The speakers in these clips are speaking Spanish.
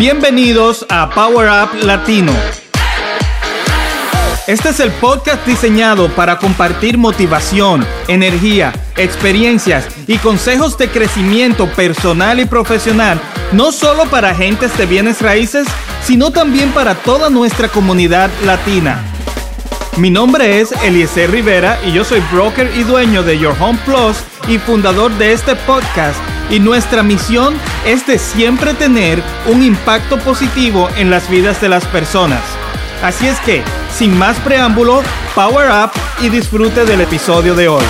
Bienvenidos a Power Up Latino. Este es el podcast diseñado para compartir motivación, energía, experiencias y consejos de crecimiento personal y profesional, no solo para agentes de bienes raíces, sino también para toda nuestra comunidad latina. Mi nombre es Eliezer Rivera y yo soy broker y dueño de Your Home Plus y fundador de este podcast y nuestra misión es de siempre tener un impacto positivo en las vidas de las personas. Así es que, sin más preámbulo, power up y disfrute del episodio de hoy.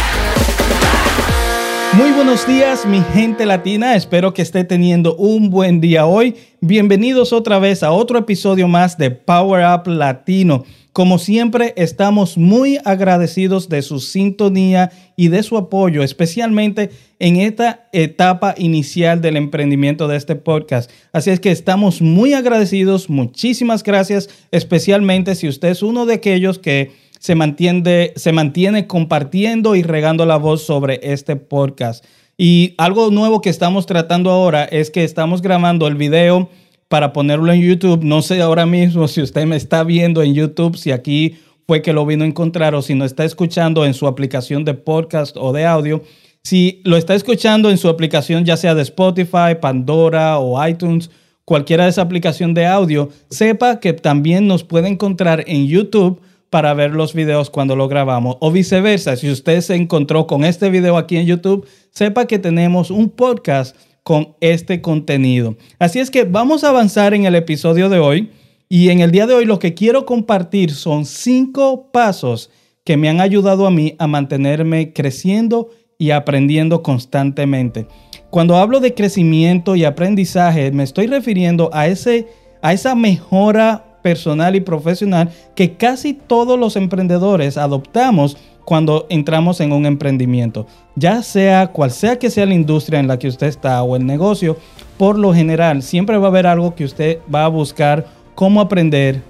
Muy buenos días mi gente latina, espero que esté teniendo un buen día hoy. Bienvenidos otra vez a otro episodio más de Power Up Latino. Como siempre, estamos muy agradecidos de su sintonía y de su apoyo, especialmente en esta etapa inicial del emprendimiento de este podcast. Así es que estamos muy agradecidos. Muchísimas gracias, especialmente si usted es uno de aquellos que se mantiene, se mantiene compartiendo y regando la voz sobre este podcast. Y algo nuevo que estamos tratando ahora es que estamos grabando el video para ponerlo en YouTube. No sé ahora mismo si usted me está viendo en YouTube, si aquí fue que lo vino a encontrar o si no está escuchando en su aplicación de podcast o de audio. Si lo está escuchando en su aplicación, ya sea de Spotify, Pandora o iTunes, cualquiera de esa aplicación de audio, sepa que también nos puede encontrar en YouTube para ver los videos cuando lo grabamos. O viceversa, si usted se encontró con este video aquí en YouTube, sepa que tenemos un podcast con este contenido. Así es que vamos a avanzar en el episodio de hoy y en el día de hoy lo que quiero compartir son cinco pasos que me han ayudado a mí a mantenerme creciendo y aprendiendo constantemente. Cuando hablo de crecimiento y aprendizaje, me estoy refiriendo a, ese, a esa mejora personal y profesional que casi todos los emprendedores adoptamos cuando entramos en un emprendimiento. Ya sea cual sea que sea la industria en la que usted está o el negocio, por lo general siempre va a haber algo que usted va a buscar cómo aprender,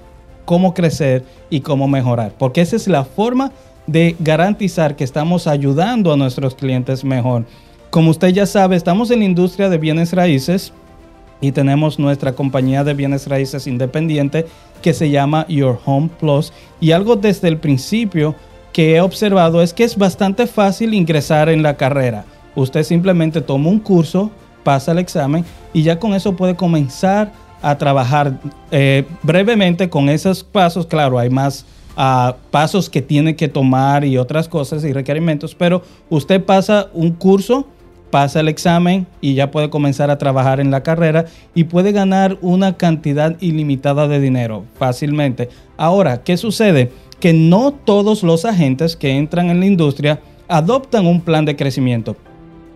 cómo crecer y cómo mejorar. Porque esa es la forma de garantizar que estamos ayudando a nuestros clientes mejor. Como usted ya sabe, estamos en la industria de bienes raíces y tenemos nuestra compañía de bienes raíces independiente que se llama Your Home Plus. Y algo desde el principio que he observado es que es bastante fácil ingresar en la carrera. Usted simplemente toma un curso, pasa el examen y ya con eso puede comenzar a trabajar eh, brevemente con esos pasos. Claro, hay más ah, pasos que tiene que tomar y otras cosas y requerimientos, pero usted pasa un curso, pasa el examen y ya puede comenzar a trabajar en la carrera y puede ganar una cantidad ilimitada de dinero fácilmente. Ahora, ¿qué sucede? que no todos los agentes que entran en la industria adoptan un plan de crecimiento.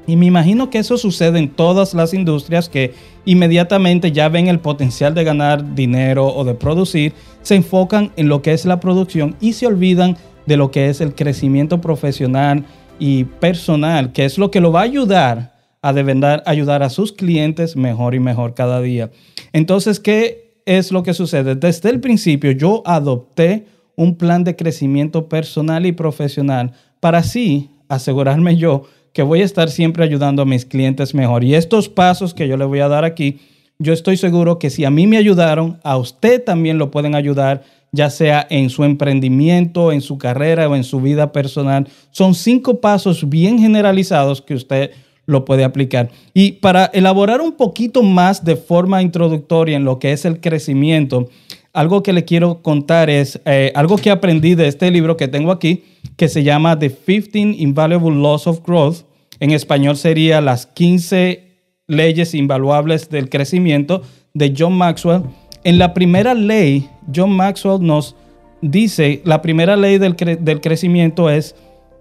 Y me imagino que eso sucede en todas las industrias que inmediatamente ya ven el potencial de ganar dinero o de producir, se enfocan en lo que es la producción y se olvidan de lo que es el crecimiento profesional y personal, que es lo que lo va a ayudar a ayudar a sus clientes mejor y mejor cada día. Entonces, ¿qué es lo que sucede? Desde el principio yo adopté un plan de crecimiento personal y profesional para así asegurarme yo que voy a estar siempre ayudando a mis clientes mejor. Y estos pasos que yo le voy a dar aquí, yo estoy seguro que si a mí me ayudaron, a usted también lo pueden ayudar, ya sea en su emprendimiento, en su carrera o en su vida personal. Son cinco pasos bien generalizados que usted lo puede aplicar. Y para elaborar un poquito más de forma introductoria en lo que es el crecimiento, algo que le quiero contar es eh, algo que aprendí de este libro que tengo aquí, que se llama The 15 Invaluable Laws of Growth. En español sería las 15 leyes invaluables del crecimiento de John Maxwell. En la primera ley, John Maxwell nos dice, la primera ley del, crecimiento es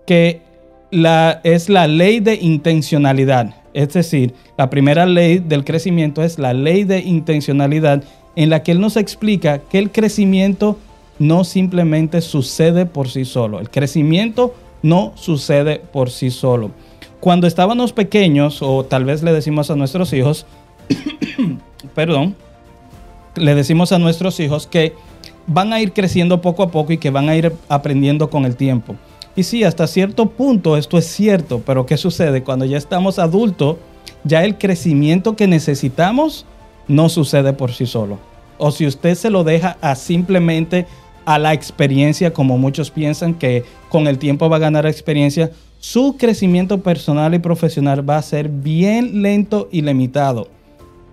que la, es la ley de intencionalidad. Es decir, la primera ley del crecimiento es la ley de intencionalidad en la que él nos explica que el crecimiento no simplemente sucede por sí solo. El crecimiento no sucede por sí solo. Cuando estábamos pequeños, o tal vez le decimos a nuestros hijos, perdón, le decimos a nuestros hijos que van a ir creciendo poco a poco y que van a ir aprendiendo con el tiempo. Y sí, hasta cierto punto esto es cierto, pero ¿qué sucede? Cuando ya estamos adultos, ya el crecimiento que necesitamos no sucede por sí solo. O si usted se lo deja a simplemente a la experiencia, como muchos piensan que con el tiempo va a ganar experiencia, su crecimiento personal y profesional va a ser bien lento y limitado.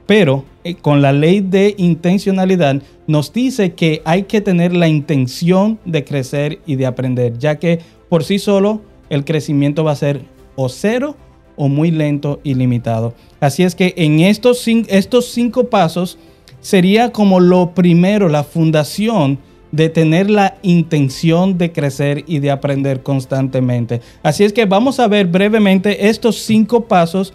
Pero eh, con la ley de intencionalidad nos dice que hay que tener la intención de crecer y de aprender, ya que por sí solo el crecimiento va a ser o cero o muy lento y limitado. Así es que en estos, estos cinco pasos sería como lo primero, la fundación de tener la intención de crecer y de aprender constantemente. Así es que vamos a ver brevemente estos cinco pasos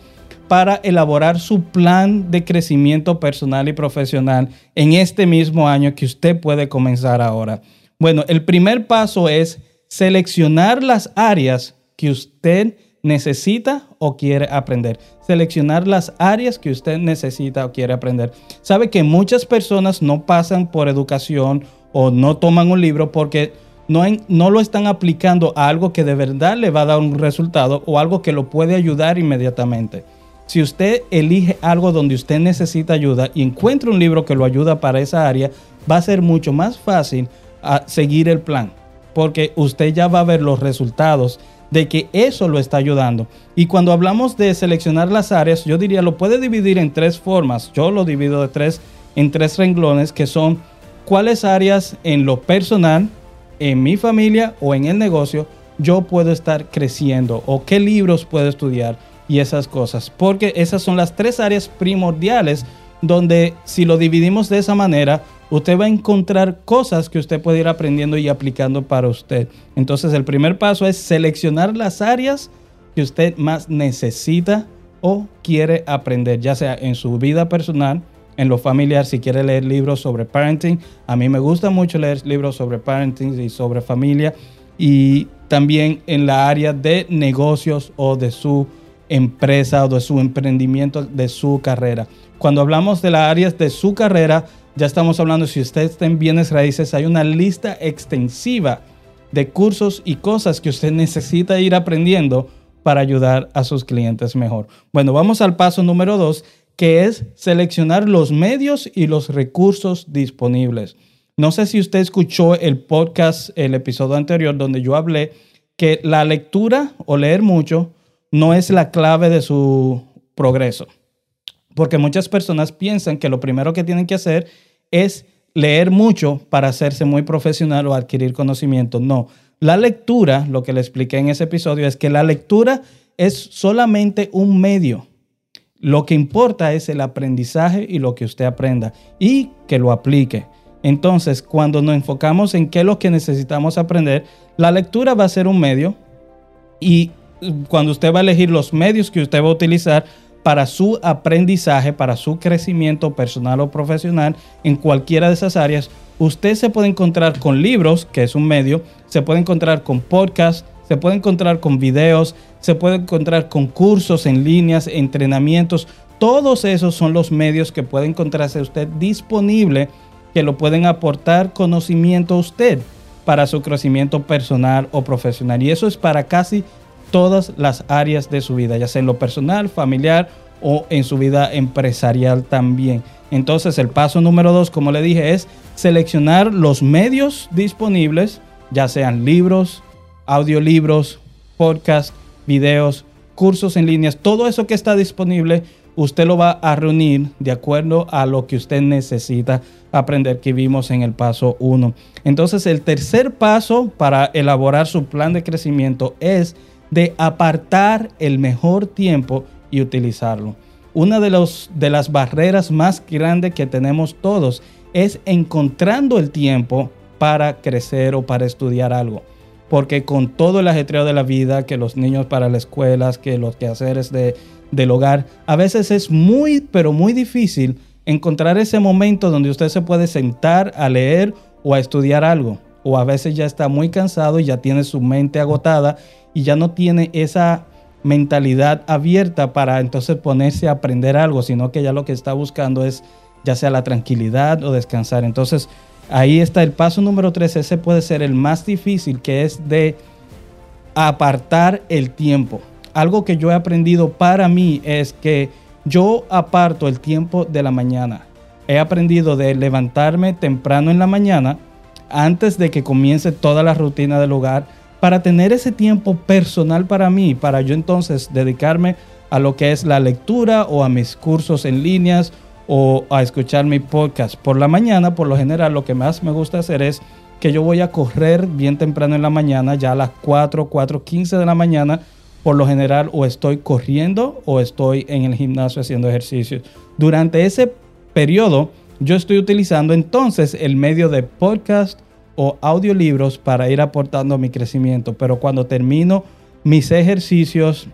para elaborar su plan de crecimiento personal y profesional en este mismo año que usted puede comenzar ahora. Bueno, el primer paso es seleccionar las áreas que usted necesita o quiere aprender. Seleccionar las áreas que usted necesita o quiere aprender. Sabe que muchas personas no pasan por educación o no toman un libro porque no, no lo están aplicando a algo que de verdad le va a dar un resultado o algo que lo puede ayudar inmediatamente. Si usted elige algo donde usted necesita ayuda y encuentra un libro que lo ayuda para esa área, va a ser mucho más fácil a seguir el plan, porque usted ya va a ver los resultados de que eso lo está ayudando. Y cuando hablamos de seleccionar las áreas, yo diría lo puede dividir en tres formas. Yo lo divido de tres en tres renglones que son cuáles áreas en lo personal, en mi familia o en el negocio yo puedo estar creciendo o qué libros puedo estudiar y esas cosas. Porque esas son las tres áreas primordiales donde si lo dividimos de esa manera, usted va a encontrar cosas que usted puede ir aprendiendo y aplicando para usted. Entonces el primer paso es seleccionar las áreas que usted más necesita o quiere aprender, ya sea en su vida personal, en lo familiar, si quiere leer libros sobre parenting. A mí me gusta mucho leer libros sobre parenting y sobre familia. Y también en la área de negocios o de su empresa o de su emprendimiento, de su carrera. Cuando hablamos de las áreas de su carrera, ya estamos hablando, si usted está en bienes raíces, hay una lista extensiva de cursos y cosas que usted necesita ir aprendiendo para ayudar a sus clientes mejor. Bueno, vamos al paso número dos, que es seleccionar los medios y los recursos disponibles. No sé si usted escuchó el podcast, el episodio anterior, donde yo hablé que la lectura o leer mucho no es la clave de su progreso. Porque muchas personas piensan que lo primero que tienen que hacer es leer mucho para hacerse muy profesional o adquirir conocimiento. No, la lectura, lo que le expliqué en ese episodio, es que la lectura es solamente un medio. Lo que importa es el aprendizaje y lo que usted aprenda y que lo aplique. Entonces, cuando nos enfocamos en qué es lo que necesitamos aprender, la lectura va a ser un medio y cuando usted va a elegir los medios que usted va a utilizar para su aprendizaje, para su crecimiento personal o profesional en cualquiera de esas áreas, usted se puede encontrar con libros, que es un medio, se puede encontrar con podcasts, se puede encontrar con videos, se puede encontrar con cursos en líneas, entrenamientos. Todos esos son los medios que puede encontrarse usted disponible que lo pueden aportar conocimiento a usted para su crecimiento personal o profesional. Y eso es para casi todas las áreas de su vida, ya sea en lo personal, familiar o en su vida empresarial también. Entonces el paso número dos, como le dije, es seleccionar los medios disponibles, ya sean libros, audiolibros, podcasts, videos, cursos en líneas, todo eso que está disponible, usted lo va a reunir de acuerdo a lo que usted necesita aprender que vimos en el paso 1. Entonces el tercer paso para elaborar su plan de crecimiento es de apartar el mejor tiempo y utilizarlo. Una de, los, de las barreras más grandes que tenemos todos es encontrando el tiempo para crecer o para estudiar algo. Porque con todo el ajetreo de la vida, que los niños para las escuelas, que los quehaceres de, del hogar, a veces es muy, pero muy difícil encontrar ese momento donde usted se puede sentar a leer o a estudiar algo. O a veces ya está muy cansado y ya tiene su mente agotada y ya no tiene esa mentalidad abierta para entonces ponerse a aprender algo, sino que ya lo que está buscando es ya sea la tranquilidad o descansar. Entonces ahí está el paso número tres, ese puede ser el más difícil, que es de apartar el tiempo. Algo que yo he aprendido para mí es que yo aparto el tiempo de la mañana. He aprendido de levantarme temprano en la mañana antes de que comience toda la rutina del hogar para tener ese tiempo personal para mí, para yo entonces dedicarme a lo que es la lectura o a mis cursos en líneas o a escuchar mi podcast. Por la mañana, por lo general, lo que más me gusta hacer es que yo voy a correr bien temprano en la mañana, ya a las 4, 4, 15 de la mañana, por lo general o estoy corriendo o estoy en el gimnasio haciendo ejercicios. Durante ese periodo, yo estoy utilizando entonces el medio de podcast o audiolibros para ir aportando mi crecimiento. Pero cuando termino mis ejercicios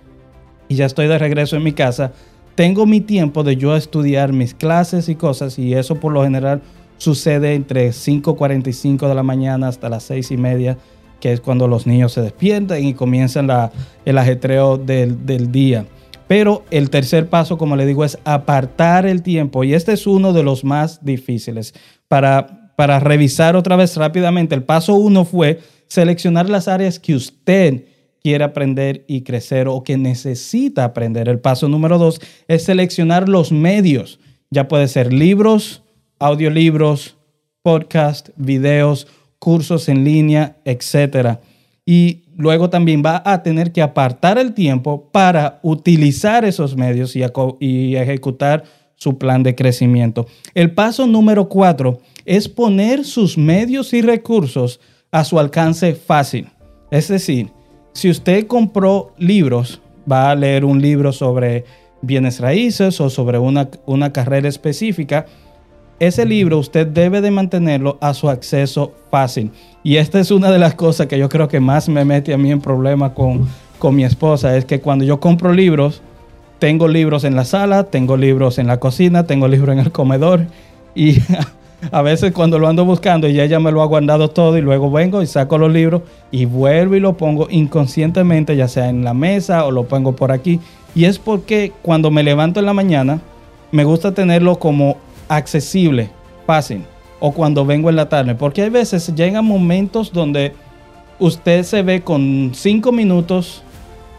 y ya estoy de regreso en mi casa, tengo mi tiempo de yo estudiar mis clases y cosas y eso por lo general sucede entre 5.45 de la mañana hasta las 6 y media, que es cuando los niños se despiertan y comienzan la, el ajetreo del, del día. Pero el tercer paso, como le digo, es apartar el tiempo y este es uno de los más difíciles. Para, para revisar otra vez rápidamente, el paso uno fue seleccionar las áreas que usted quiere aprender y crecer o que necesita aprender. El paso número dos es seleccionar los medios. Ya puede ser libros, audiolibros, podcast, videos, cursos en línea, etc. Y luego también va a tener que apartar el tiempo para utilizar esos medios y, y ejecutar su plan de crecimiento. El paso número cuatro es poner sus medios y recursos a su alcance fácil. Es decir, si usted compró libros, va a leer un libro sobre bienes raíces o sobre una, una carrera específica, ese libro usted debe de mantenerlo a su acceso fácil. Y esta es una de las cosas que yo creo que más me mete a mí en problemas con, con mi esposa, es que cuando yo compro libros, tengo libros en la sala, tengo libros en la cocina, tengo libros en el comedor y a veces cuando lo ando buscando y ella me lo ha guardado todo y luego vengo y saco los libros y vuelvo y lo pongo inconscientemente, ya sea en la mesa o lo pongo por aquí. Y es porque cuando me levanto en la mañana, me gusta tenerlo como accesible, fácil, o cuando vengo en la tarde, porque hay veces llegan momentos donde usted se ve con cinco minutos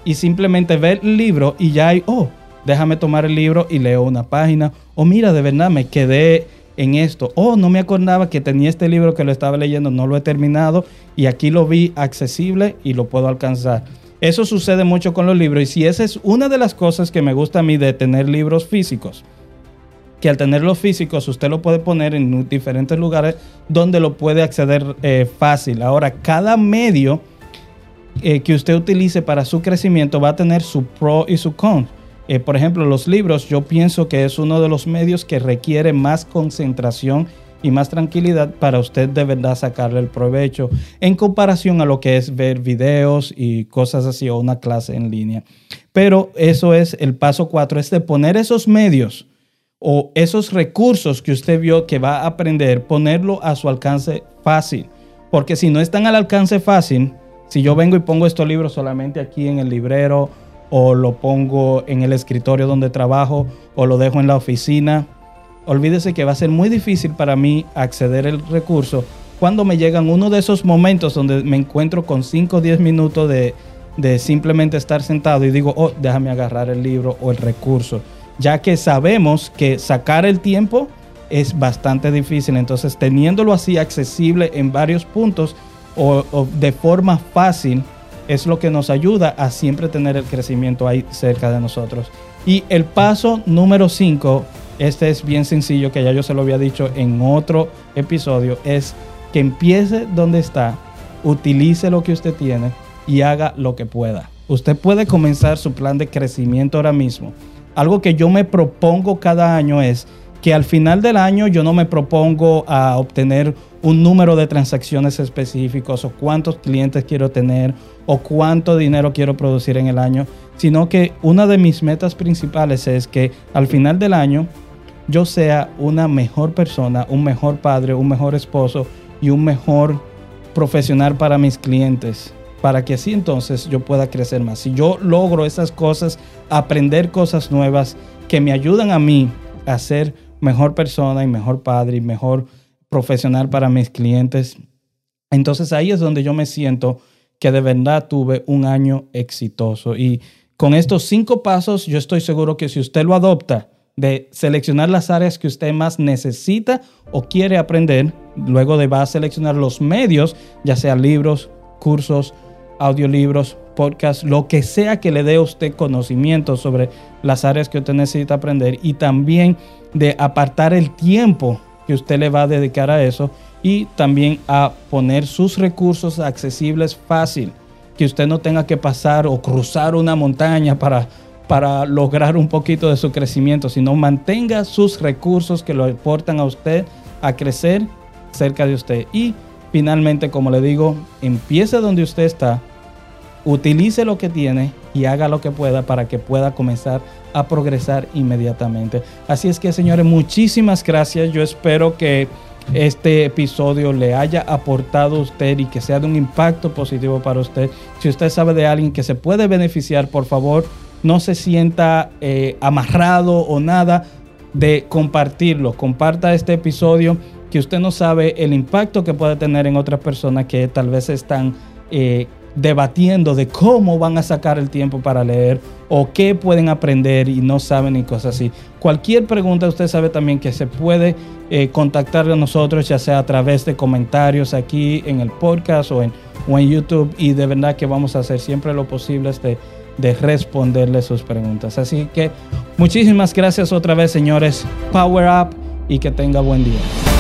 y simplemente ve el libro y ya hay, oh, déjame tomar el libro y leo una página, o mira, de verdad me quedé en esto. Oh, no me acordaba que tenía este libro que lo estaba leyendo, no lo he terminado y aquí lo vi accesible y lo puedo alcanzar. Eso sucede mucho con los libros y si esa es una de las cosas que me gusta a mí de tener libros físicos, que al tenerlos físicos usted lo puede poner en diferentes lugares donde lo puede acceder eh, fácil. Ahora, cada medio eh, que usted utilice para su crecimiento va a tener su pro y su con. Eh, por ejemplo, los libros, yo pienso que es uno de los medios que requiere más concentración y más tranquilidad para usted de verdad sacarle el provecho en comparación a lo que es ver videos y cosas así o una clase en línea. Pero eso es el paso cuatro, es de poner esos medios o esos recursos que usted vio que va a aprender, ponerlo a su alcance fácil. Porque si no están al alcance fácil, si yo vengo y pongo estos libros solamente aquí en el librero o lo pongo en el escritorio donde trabajo o lo dejo en la oficina. Olvídese que va a ser muy difícil para mí acceder al recurso cuando me llegan uno de esos momentos donde me encuentro con 5 o 10 minutos de, de simplemente estar sentado y digo, oh, déjame agarrar el libro o el recurso, ya que sabemos que sacar el tiempo es bastante difícil, entonces teniéndolo así accesible en varios puntos o, o de forma fácil, es lo que nos ayuda a siempre tener el crecimiento ahí cerca de nosotros. Y el paso número 5, este es bien sencillo, que ya yo se lo había dicho en otro episodio, es que empiece donde está, utilice lo que usted tiene y haga lo que pueda. Usted puede comenzar su plan de crecimiento ahora mismo. Algo que yo me propongo cada año es que al final del año yo no me propongo a obtener un número de transacciones específicos o cuántos clientes quiero tener o cuánto dinero quiero producir en el año, sino que una de mis metas principales es que al final del año yo sea una mejor persona, un mejor padre, un mejor esposo y un mejor profesional para mis clientes, para que así entonces yo pueda crecer más. Si yo logro esas cosas, aprender cosas nuevas que me ayudan a mí a ser mejor persona y mejor padre y mejor profesional para mis clientes. Entonces ahí es donde yo me siento que de verdad tuve un año exitoso. Y Con estos cinco pasos, yo estoy seguro que si usted lo adopta, de seleccionar las áreas que usted más necesita o quiere aprender, luego de va a seleccionar los medios, ya sea libros, cursos, audiolibros, podcasts, lo que sea que le dé a usted conocimiento sobre las áreas que usted necesita aprender y también de apartar el tiempo que usted le va a dedicar a eso y también a poner sus recursos accesibles fácil, que usted no tenga que pasar o cruzar una montaña para, para lograr un poquito de su crecimiento, sino mantenga sus recursos que lo aportan a usted a crecer cerca de usted. Y finalmente, como le digo, empiece donde usted está, utilice lo que tiene y haga lo que pueda para que pueda comenzar a progresar inmediatamente. Así es que, señores, muchísimas gracias. Yo espero que este episodio le haya aportado a usted y que sea de un impacto positivo para usted. Si usted sabe de alguien que se puede beneficiar, por favor, no se sienta eh, amarrado o nada de compartirlo. Comparta este episodio que usted no sabe el impacto que puede tener en otras personas que tal vez están eh, debatiendo de cómo van a sacar el tiempo para leer o qué pueden aprender y no saben y cosas así. Cualquier pregunta usted sabe también que se puede eh, contactar a nosotros ya sea a través de comentarios aquí en el podcast o en, o en YouTube y de verdad que vamos a hacer siempre lo posible de, de responderle sus preguntas. Así que muchísimas gracias otra vez señores. Power up y que tenga buen día.